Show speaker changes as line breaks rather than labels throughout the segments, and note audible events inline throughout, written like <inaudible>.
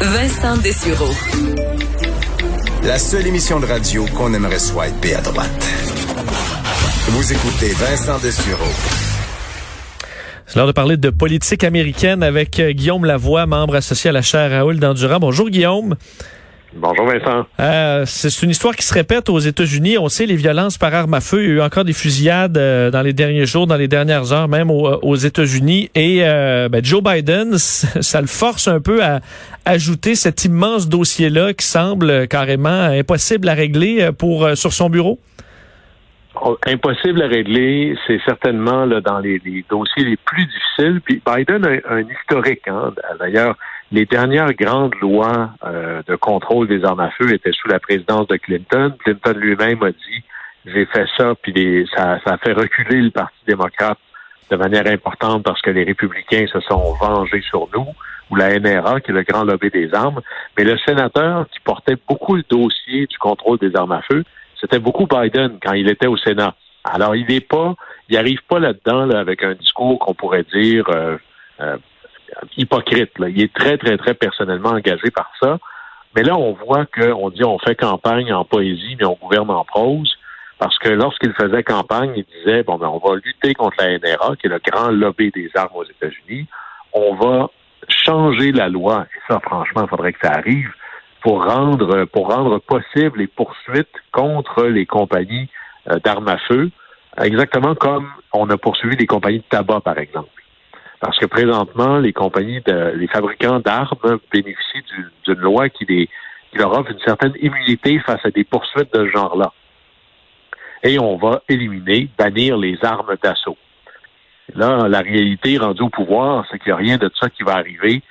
Vincent Dessureau.
La seule émission de radio qu'on aimerait swiper à droite. Vous écoutez Vincent Dessureau.
C'est l'heure de parler de politique américaine avec euh, Guillaume Lavoie, membre associé à la chaire Raoul d'Endurant. Bonjour Guillaume.
Bonjour Vincent.
Euh, c'est une histoire qui se répète aux États-Unis. On sait les violences par arme à feu. Il y a eu encore des fusillades euh, dans les derniers jours, dans les dernières heures, même aux, États-Unis. Et euh, ben, Joe Biden, <laughs> ça le force un peu à ajouter cet immense dossier-là qui semble carrément impossible à régler pour sur son bureau.
Oh, impossible à régler, c'est certainement là, dans les, dossiers les plus difficiles. Puis Biden a un, historique, hein, d'ailleurs les dernières grandes lois euh, de contrôle des armes à feu étaient sous la présidence de Clinton. Clinton lui-même a dit j'ai fait ça, puis ça, ça a fait reculer le Parti démocrate de manière importante parce que les républicains se sont vengés sur nous, ou la NRA, qui est le grand lobby des armes. Mais le sénateur qui portait beaucoup le dossier du contrôle des armes à feu, c'était beaucoup Biden quand il était au Sénat. Alors, il n'est pas, il arrive pas là-dedans là, avec un discours qu'on pourrait dire euh, euh, hypocrite. Il est très, très, très personnellement engagé par ça. Mais là, on voit qu'on dit on fait campagne en poésie, mais on gouverne en prose. Parce que lorsqu'il faisait campagne, il disait bon ben on va lutter contre la NRA, qui est le grand lobby des armes aux États-Unis. On va changer la loi. Et ça, franchement, il faudrait que ça arrive pour rendre pour rendre possible les poursuites contre les compagnies euh, d'armes à feu, exactement comme on a poursuivi les compagnies de tabac, par exemple. Parce que présentement, les compagnies, de, les fabricants d'armes bénéficient d'une loi qui, les, qui leur offre une certaine immunité face à des poursuites de ce genre-là. Et on va éliminer, bannir les armes d'assaut. Là, la réalité rendue au pouvoir, c'est qu'il n'y a rien de ça qui va arriver,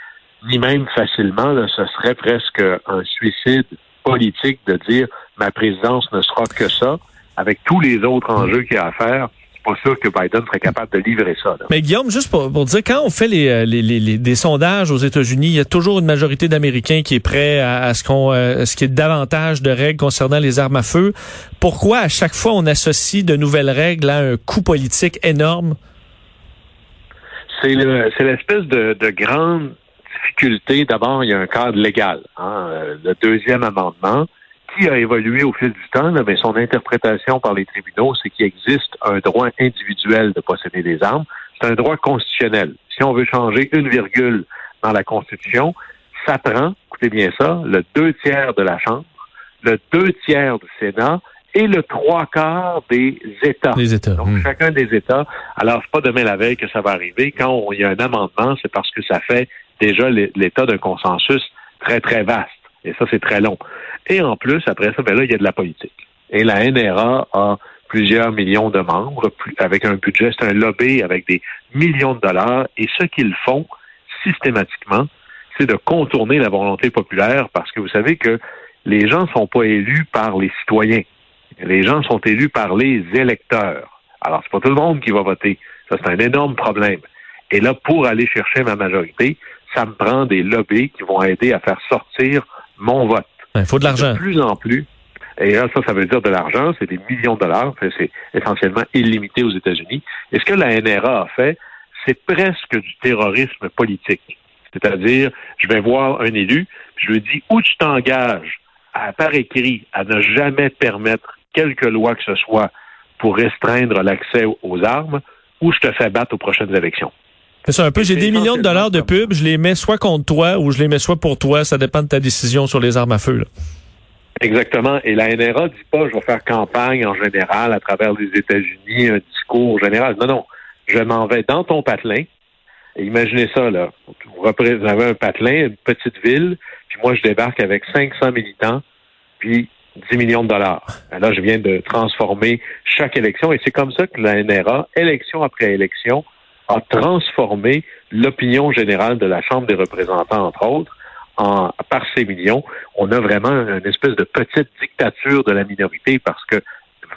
ni même facilement. Là, ce serait presque un suicide politique de dire ma présidence ne sera que ça, avec tous les autres enjeux qu'il y a à faire pas sûr que Biden serait capable de livrer ça.
Mais Guillaume, juste pour, dire, quand on fait les, les, des sondages aux États-Unis, il y a toujours une majorité d'Américains qui est prêt à, ce qu'on, euh, ce qui est davantage de règles concernant les armes à feu. Pourquoi à chaque fois on associe de nouvelles règles à un coût politique énorme?
C'est l'espèce de, de grande difficulté. D'abord, il y a un cadre légal. Hein, euh, le deuxième amendement qui a évolué au fil du temps, mais son interprétation par les tribunaux, c'est qu'il existe un droit individuel de posséder des armes. C'est un droit constitutionnel. Si on veut changer une virgule dans la Constitution, ça prend, écoutez bien ça, le deux tiers de la Chambre, le deux tiers du Sénat et le trois quarts des États.
États.
Donc,
hmm.
chacun des États. Alors, c'est pas demain la veille que ça va arriver. Quand il y a un amendement, c'est parce que ça fait déjà l'état d'un consensus très, très vaste. Et ça, c'est très long. Et en plus, après ça, ben là, il y a de la politique. Et la NRA a plusieurs millions de membres, avec un budget, c'est un lobby avec des millions de dollars. Et ce qu'ils font systématiquement, c'est de contourner la volonté populaire parce que vous savez que les gens ne sont pas élus par les citoyens. Les gens sont élus par les électeurs. Alors, c'est pas tout le monde qui va voter. Ça, c'est un énorme problème. Et là, pour aller chercher ma majorité, ça me prend des lobbies qui vont aider à faire sortir mon vote.
Il faut de l'argent.
De plus en plus. Et là, ça, ça veut dire de l'argent, c'est des millions de dollars, c'est essentiellement illimité aux États-Unis. Et ce que la NRA a fait, c'est presque du terrorisme politique. C'est-à-dire, je vais voir un élu, je lui dis où tu t'engages à par écrit à ne jamais permettre quelque loi que ce soit pour restreindre l'accès aux armes, ou je te fais battre aux prochaines élections?
C'est ça un peu. J'ai des millions de dollars de pub, je les mets soit contre toi ou je les mets soit pour toi. Ça dépend de ta décision sur les armes à feu.
Exactement. Et la NRA dit pas je vais faire campagne en général à travers les États-Unis, un discours général. Non, non. Je m'en vais dans ton patelin. imaginez ça, là. Vous avez un patelin, une petite ville, puis moi, je débarque avec 500 militants, puis 10 millions de dollars. Là, je viens de transformer chaque élection, et c'est comme ça que la NRA, élection après élection, a transformé l'opinion générale de la Chambre des représentants, entre autres, en, par ces millions. On a vraiment une espèce de petite dictature de la minorité parce que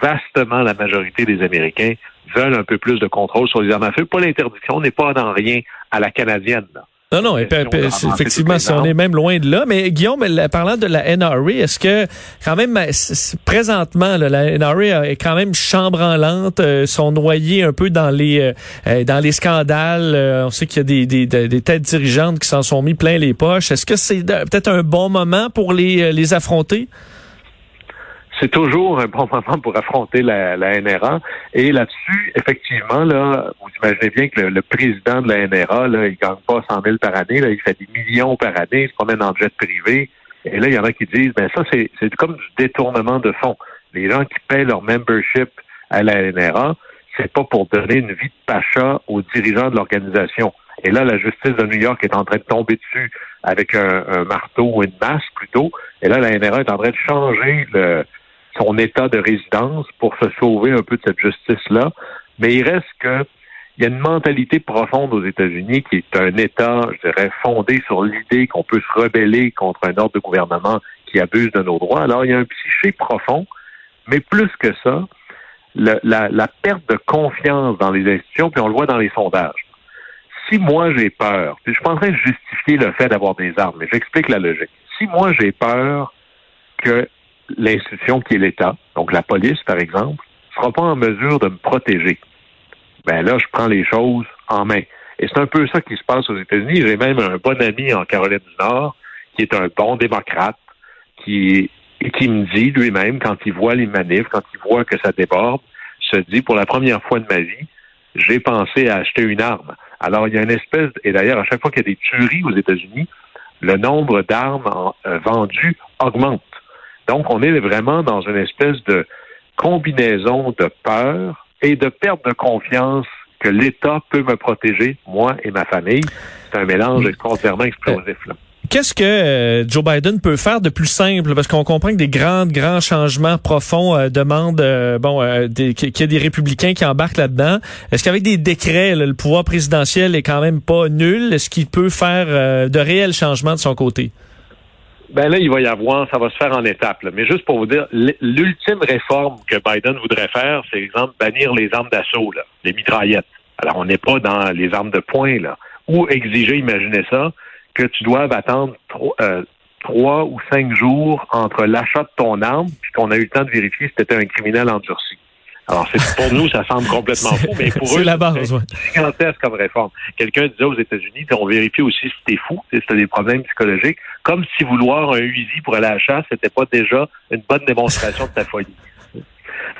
vastement la majorité des Américains veulent un peu plus de contrôle sur les armes à feu. Pas l'interdiction, on n'est pas dans rien à la canadienne.
Non, non, effectivement, si on est même loin de là. Mais Guillaume, parlant de la NRA, est-ce que quand même, présentement, la NRA est quand même chambranlante, euh, sont noyés un peu dans les euh, euh, dans les scandales. on sait qu'il y a des, des, des, têtes dirigeantes qui s'en sont mis plein les poches. Est-ce que c'est peut-être un bon moment pour les, les affronter?
C'est toujours un bon <laughs> moment pour affronter la, la NRA. Et là-dessus, effectivement, là, vous imaginez bien que le, président de la NRA, là, il gagne pas 100 000 par année, là, il fait des millions par année, il se promène en jet privé. Et là, il y en a qui disent, ben ça, c'est, c'est comme du détournement de fonds. Les gens qui paient leur membership à la NRA, c'est pas pour donner une vie de pacha aux dirigeants de l'organisation. Et là, la justice de New York est en train de tomber dessus avec un, un marteau ou une masse plutôt. Et là, la NRA est en train de changer le, son état de résidence pour se sauver un peu de cette justice-là. Mais il reste que il y a une mentalité profonde aux États-Unis qui est un État, je dirais, fondé sur l'idée qu'on peut se rebeller contre un ordre de gouvernement qui abuse de nos droits. Alors, il y a un psyché profond, mais plus que ça, la, perte de confiance dans les institutions, puis on le voit dans les sondages. Si moi j'ai peur, puis je de justifier le fait d'avoir des armes, mais j'explique la logique. Si moi j'ai peur que l'institution qui est l'État, donc la police, par exemple, sera pas en mesure de me protéger. Ben là, je prends les choses en main. Et c'est un peu ça qui se passe aux États-Unis. J'ai même un bon ami en Caroline du Nord qui est un bon démocrate qui, qui me dit lui-même, quand il voit les manifs, quand il voit que ça déborde, se dit, pour la première fois de ma vie, j'ai pensé à acheter une arme. Alors, il y a une espèce, et d'ailleurs, à chaque fois qu'il y a des tueries aux États-Unis, le nombre d'armes euh, vendues augmente. Donc, on est vraiment dans une espèce de combinaison de peur et de perte de confiance que l'État peut me protéger, moi et ma famille. C'est un mélange mm. extraordinairement explosif. Là.
Qu'est-ce que euh, Joe Biden peut faire de plus simple? Parce qu'on comprend que des grands grands changements profonds euh, demandent euh, bon qu'il y ait des républicains qui embarquent là-dedans. Est-ce qu'avec des décrets le pouvoir présidentiel est quand même pas nul? Est-ce qu'il peut faire de réels changements de son côté?
Ben là, il va y avoir, ça va se faire en étapes. Mais juste pour vous dire, l'ultime réforme que Biden voudrait faire, c'est exemple bannir les armes d'assaut, les mitraillettes. Alors, on n'est pas dans les armes de poing, là. Ou exiger, imaginez ça, que tu doives attendre euh, trois ou cinq jours entre l'achat de ton arme, puis qu'on a eu le temps de vérifier si tu un criminel endurci. Alors, c'est pour nous, ça semble complètement fou, mais pour eux,
c'est la base, ouais.
gigantesque comme réforme. Quelqu'un disait aux États-Unis, on vérifie aussi si t'es fou, si t'as des problèmes psychologiques, comme si vouloir un Uzi pour aller à la chasse, c'était pas déjà une bonne démonstration de ta folie.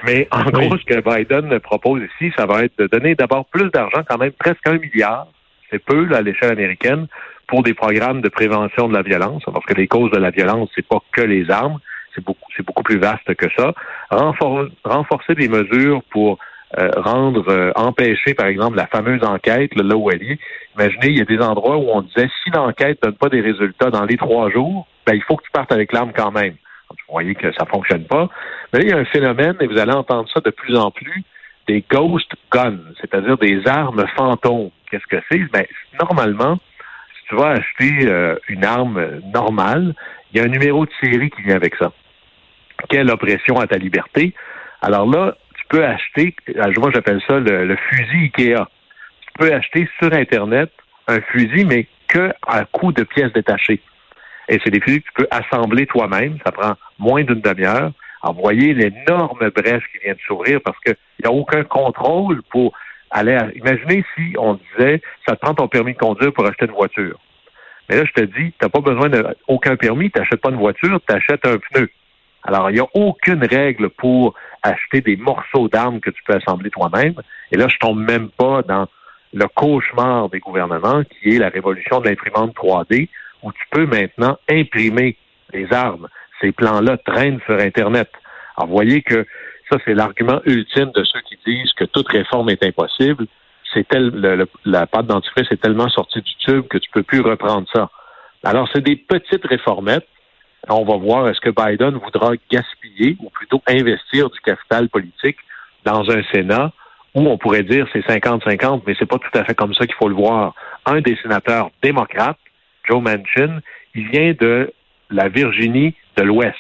Mais en gros, ce que Biden propose ici, ça va être de donner d'abord plus d'argent, quand même presque un milliard, c'est peu là, à l'échelle américaine, pour des programmes de prévention de la violence, parce que les causes de la violence, c'est pas que les armes, c'est beaucoup, c'est beaucoup plus vaste que ça. renforcer des mesures pour euh, rendre, euh, empêcher, par exemple, la fameuse enquête, là où elle est. Imaginez, il y a des endroits où on disait, si l'enquête donne pas des résultats dans les trois jours, ben, il faut que tu partes avec l'arme quand même. Vous voyez que ça fonctionne pas. Mais là, il y a un phénomène, et vous allez entendre ça de plus en plus, des ghost guns, c'est-à-dire des armes fantômes. Qu'est-ce que c'est? Ben, normalement, si tu vas acheter euh, une arme normale, il y a un numéro de série qui vient avec ça. Quelle oppression à ta liberté? Alors là, tu peux acheter, moi j'appelle ça le, fusil IKEA. Tu peux acheter sur Internet un fusil, mais que à coût de pièces détachées. Et c'est des fusils que tu peux assembler toi-même. Ça prend moins d'une demi-heure. Alors, l'énorme brèche qui vient de s'ouvrir parce qu'il n'y a aucun contrôle pour aller à... Imaginez si on disait, ça te prend ton permis de conduire pour acheter une voiture. Mais là, je te dis, tu n'as pas besoin d'aucun permis, tu n'achètes pas une voiture, tu achètes un pneu. Alors, il n'y a aucune règle pour acheter des morceaux d'armes que tu peux assembler toi-même. Et là, je tombe même pas dans le cauchemar des gouvernements, qui est la révolution de l'imprimante 3D, où tu peux maintenant imprimer les armes. Ces plans-là traînent sur Internet. Alors, voyez que ça, c'est l'argument ultime de ceux qui disent que toute réforme est impossible c'est tel, la pâte dentifrice est tellement sortie du tube que tu peux plus reprendre ça. Alors, c'est des petites réformettes. On va voir est-ce que Biden voudra gaspiller ou plutôt investir du capital politique dans un Sénat ou on pourrait dire c'est 50-50, mais c'est pas tout à fait comme ça qu'il faut le voir. Un des sénateurs démocrates, Joe Manchin, il vient de la Virginie de l'Ouest.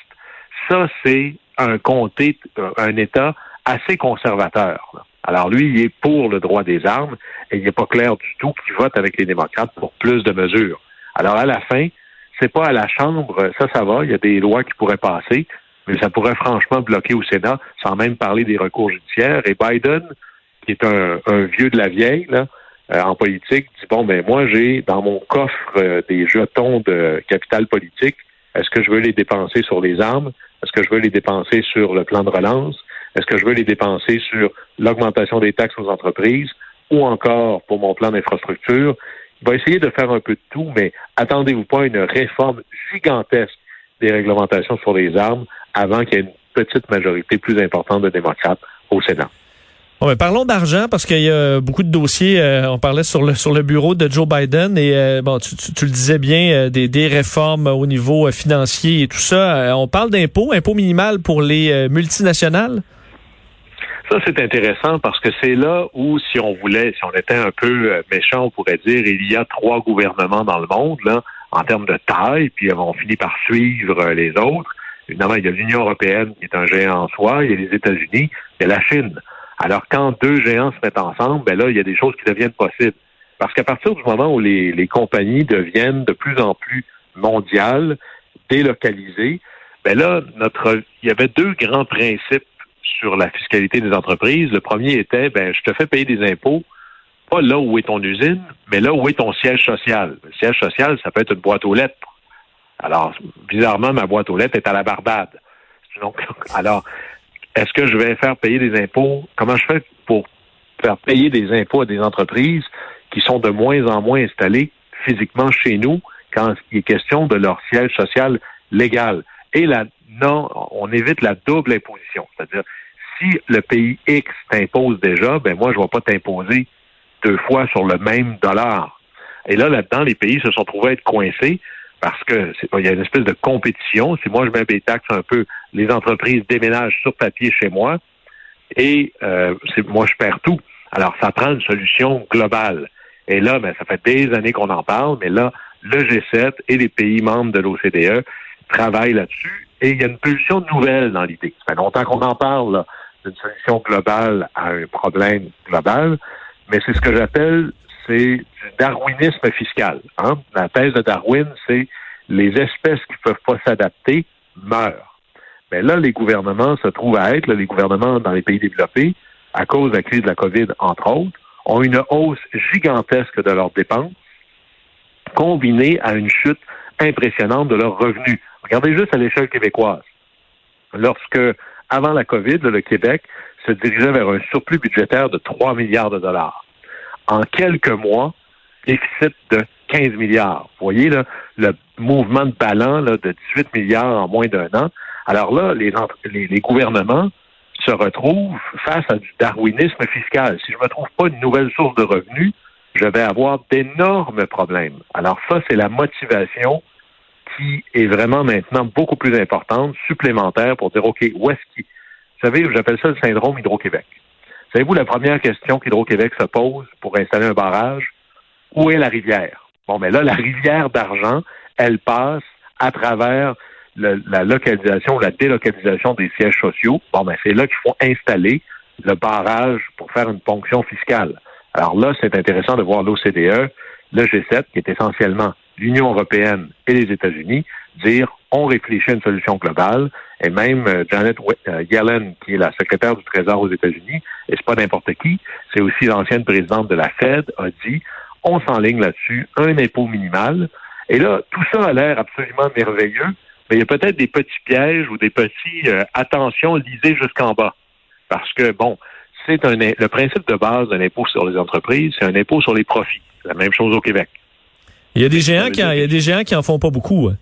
Ça, c'est un comté, euh, un État assez conservateur. Alors lui, il est pour le droit des armes et il n'est pas clair du tout qu'il vote avec les démocrates pour plus de mesures. Alors à la fin, c'est pas à la Chambre, ça, ça va, il y a des lois qui pourraient passer, mais ça pourrait franchement bloquer au Sénat, sans même parler des recours judiciaires. Et Biden, qui est un, vieux de la vieille, là, euh, en politique, dit bon ben moi j'ai dans mon coffre euh, des jetons de capital politique. Est-ce que je veux les dépenser sur les armes? Est-ce que je veux les dépenser sur le plan de relance? Est-ce que je veux les dépenser sur l'augmentation des taxes aux entreprises? Ou encore pour mon plan d'infrastructure va essayer de faire un peu de tout, mais attendez-vous pas une réforme gigantesque des réglementations sur les armes avant qu'il y ait une petite majorité plus importante de démocrates au Sénat.
Bon, ben, parlons d'argent parce qu'il y a beaucoup de dossiers. Euh, on parlait sur le sur le bureau de Joe Biden et euh, bon, tu, le disais bien, euh, des, des réformes au niveau financier et tout ça. on parle d'impôts, impôts minimal pour les multinationales?
Ça, c'est intéressant parce que c'est là où, si on voulait, si on était un peu méchant, on pourrait dire, il y a trois gouvernements dans le monde, là, en termes de taille, puis on finit par suivre les autres. Évidemment, il y a l'Union européenne qui est un géant en soi, il y a les États-Unis, il y a la Chine. Alors, quand deux géants se mettent ensemble, ben là, il y a des choses qui deviennent possibles. Parce qu'à partir du moment où les, les compagnies deviennent de plus en plus mondiales, délocalisées, ben là, notre, il y avait deux grands principes sur la fiscalité des entreprises. Le premier était, ben, je te fais payer des impôts, pas là où est ton usine, mais là où est ton siège social. Le siège social, ça peut être une boîte aux lettres. Alors, bizarrement, ma boîte aux lettres est à la Barbade. <laughs> Alors, est-ce que je vais faire payer des impôts? Comment je fais pour faire payer des impôts à des entreprises qui sont de moins en moins installées physiquement chez nous quand il est question de leur siège social légal? Et là, non, on évite la double imposition. C'est-à-dire, si le pays X t'impose déjà, ben moi, je ne vais pas t'imposer deux fois sur le même dollar. Et là, là-dedans, les pays se sont trouvés à être coincés parce que il y a une espèce de compétition. Si moi je mets des taxes un peu, les entreprises déménagent sur papier chez moi et euh, moi je perds tout. Alors ça prend une solution globale. Et là, ben, ça fait des années qu'on en parle, mais là, le G7 et les pays membres de l'OCDE travaillent là-dessus. Et il y a une pulsion nouvelle dans l'idée. Ça fait longtemps qu'on en parle d'une solution globale à un problème global, mais c'est ce que j'appelle c'est du darwinisme fiscal. Hein? La thèse de Darwin, c'est les espèces qui ne peuvent pas s'adapter meurent. Mais là, les gouvernements se trouvent à être, les gouvernements dans les pays développés, à cause de la crise de la COVID, entre autres, ont une hausse gigantesque de leurs dépenses, combinée à une chute impressionnante de leurs revenus. Regardez juste à l'échelle québécoise. Lorsque, avant la COVID, le Québec se dirigeait vers un surplus budgétaire de 3 milliards de dollars en quelques mois, déficit de 15 milliards. Vous voyez le mouvement de ballon de 18 milliards en moins d'un an. Alors là, les, les, gouvernements se retrouvent face à du darwinisme fiscal. Si je ne trouve pas une nouvelle source de revenus, je vais avoir d'énormes problèmes. Alors ça, c'est la motivation qui est vraiment maintenant beaucoup plus importante, supplémentaire, pour dire, OK, où est-ce qu'il... Vous savez, j'appelle ça le syndrome Hydro-Québec. Savez-vous la première question qu'Hydro-Québec se pose pour installer un barrage? Où est la rivière? Bon, mais là, la rivière d'argent, elle passe à travers la localisation ou la délocalisation des sièges sociaux. Bon, mais c'est là qu'il faut installer le barrage pour faire une ponction fiscale. Alors là, c'est intéressant de voir l'OCDE, le G7, qui est essentiellement l'Union européenne et les États-Unis, dire on réfléchit à une solution globale. Et même euh, Janet euh, Yellen, qui est la secrétaire du Trésor aux États-Unis, et c'est pas n'importe qui, c'est aussi l'ancienne présidente de la Fed, a dit on s'enligne là-dessus, un impôt minimal. Et là, tout ça a l'air absolument merveilleux, mais il y a peut-être des petits pièges ou des petits euh, attentions lisez jusqu'en bas. Parce que, bon, c'est un le principe de base d'un impôt sur les entreprises, c'est un impôt sur les profits. La même chose au Québec.
Il y a des géants qui en, il y a des géants qui en font pas beaucoup. Hein.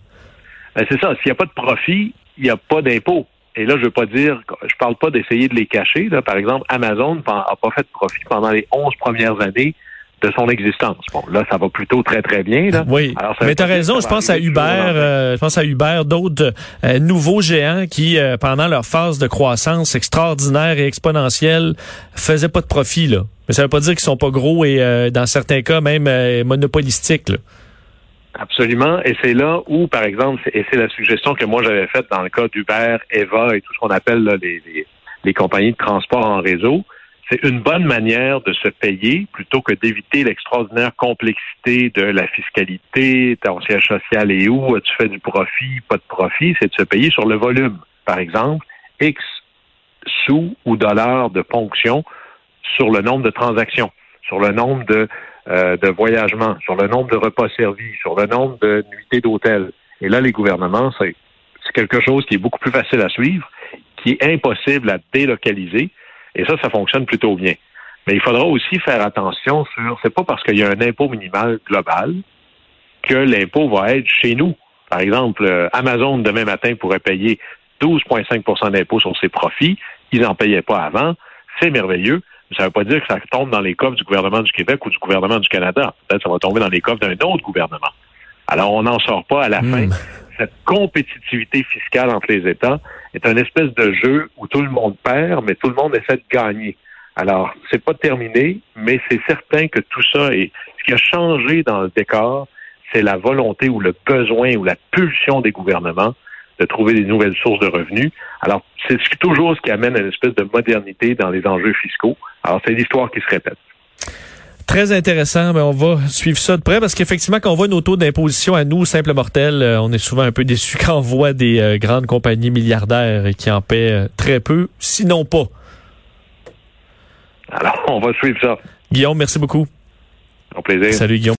Ben, c'est ça. S'il n'y a pas de profit, il n'y a pas d'impôt. Et là, je veux pas dire, je parle pas d'essayer de les cacher. Là. Par exemple, Amazon n'a pas fait de profit pendant les 11 premières années de son existence. Bon, là, ça va plutôt très, très bien. Là.
Oui,
Alors,
mais tu as raison, je pense à Uber, euh, je pense à Uber, d'autres euh, nouveaux géants qui, euh, pendant leur phase de croissance extraordinaire et exponentielle, faisaient pas de profit. Là. Mais ça veut pas dire qu'ils sont pas gros et, euh, dans certains cas, même euh, monopolistiques. Là.
Absolument. Et c'est là où, par exemple, et c'est la suggestion que moi j'avais faite dans le cas d'Uber, Eva et tout ce qu'on appelle là, les, les, les compagnies de transport en réseau, c'est une bonne manière de se payer plutôt que d'éviter l'extraordinaire complexité de la fiscalité, ton siège social est où, tu fais du profit, pas de profit, c'est de se payer sur le volume. Par exemple, X sous ou dollars de ponction sur le nombre de transactions, sur le nombre de, euh, de voyagements, sur le nombre de repas servis, sur le nombre de nuitées d'hôtel. Et là, les gouvernements, c'est c'est quelque chose qui est beaucoup plus facile à suivre, qui est impossible à délocaliser. Et ça, ça fonctionne plutôt bien. Mais il faudra aussi faire attention sur, c'est pas parce qu'il y a un impôt minimal global que l'impôt va être chez nous. Par exemple, euh, Amazon demain matin pourrait payer 12,5% d'impôt sur ses profits. Ils n'en payaient pas avant. C'est merveilleux. Mais ça ne veut pas dire que ça tombe dans les coffres du gouvernement du Québec ou du gouvernement du Canada. Peut-être que ça va tomber dans les coffres d'un autre gouvernement. Alors, on n'en sort pas à la fin. Cette compétitivité fiscale entre les États est un espèce de jeu où tout le monde perd, mais tout le monde essaie de gagner. Alors, c'est pas terminé, mais c'est certain que tout ça est. Ce qui a changé dans le décor, c'est la volonté ou le besoin ou la pulsion des gouvernements de trouver des nouvelles sources de revenus. Alors, c'est ce- toujours ce qui amène à une espèce de modernité dans les enjeux fiscaux. Alors, c'est l'histoire qui se répète.
Très intéressant, mais on va suivre ça de près parce qu'effectivement, quand on voit nos taux d'imposition à nous, simples mortels, euh, on est souvent un peu déçus <laughs> quand on voit des euh, grandes compagnies milliardaires qui en paient euh, très peu, sinon pas.
Alors, <laughs> on va suivre ça.
Guillaume, merci beaucoup.
Au plaisir.
Salut Guillaume.